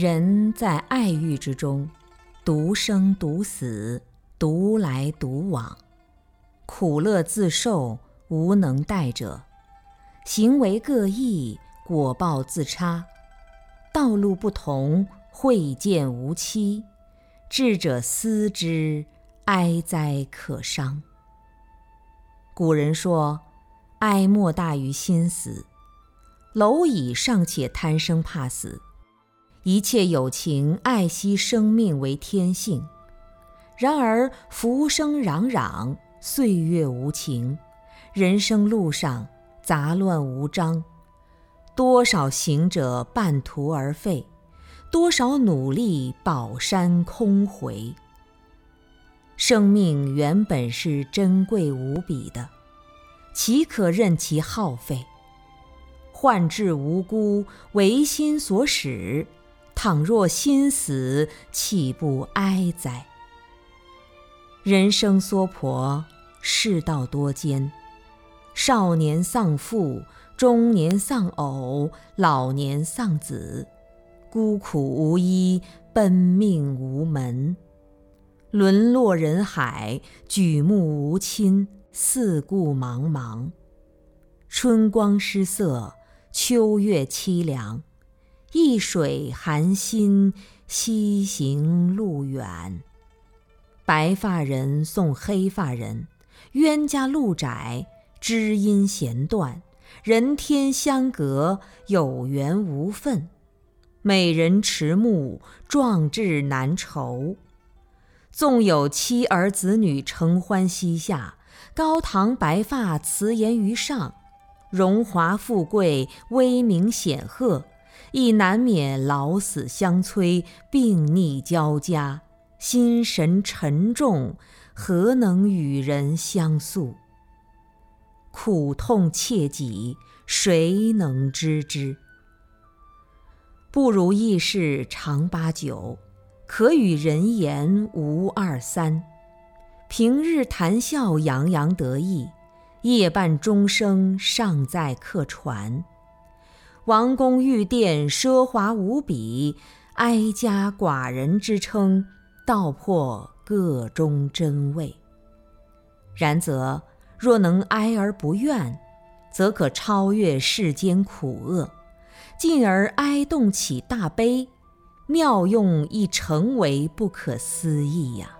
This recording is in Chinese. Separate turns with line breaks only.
人在爱欲之中，独生独死，独来独往，苦乐自受，无能代者。行为各异，果报自差。道路不同，会见无期。智者思之，哀哉可伤。古人说：“哀莫大于心死。”蝼蚁尚且贪生怕死，一切有情爱惜生命为天性。然而浮生攘攘，岁月无情，人生路上杂乱无章，多少行者半途而废，多少努力宝山空回。生命原本是珍贵无比的，岂可任其耗费？患至无辜，唯心所使。倘若心死，岂不哀哉？人生娑婆，世道多艰。少年丧父，中年丧偶，老年丧子，孤苦无依，奔命无门，沦落人海，举目无亲，四顾茫茫，春光失色。秋月凄凉，易水寒心，西行路远。白发人送黑发人，冤家路窄，知音弦断，人天相隔，有缘无分。美人迟暮，壮志难酬。纵有妻儿子女承欢膝下，高堂白发辞颜于上。荣华富贵，威名显赫，亦难免老死相催，病逆交加，心神沉重，何能与人相诉？苦痛切己，谁能知之？不如意事常八九，可与人言无二三。平日谈笑洋洋得意。夜半钟声尚在客船，王宫玉殿奢华无比，哀家寡人之称，道破个中真味。然则若能哀而不怨，则可超越世间苦厄，进而哀动起大悲，妙用亦成为不可思议呀。